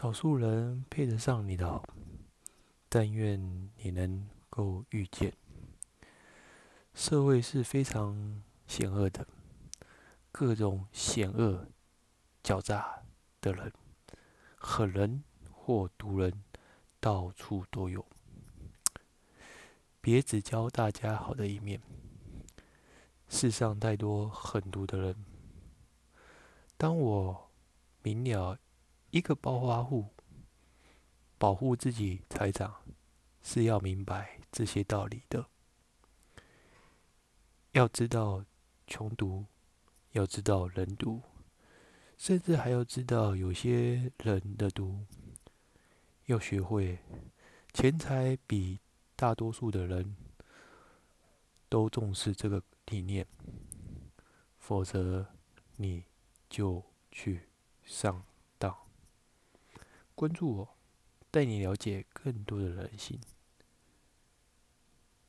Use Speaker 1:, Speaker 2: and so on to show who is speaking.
Speaker 1: 少数人配得上你的好，但愿你能够遇见。社会是非常险恶的，各种险恶、狡诈的人、狠人或毒人到处都有。别只教大家好的一面，世上太多狠毒的人。当我明了。一个暴发户保护自己财产，是要明白这些道理的。要知道穷毒，要知道人毒，甚至还要知道有些人的毒。要学会钱财比大多数的人都重视这个理念，否则你就去上。关注我，带你了解更多的人性。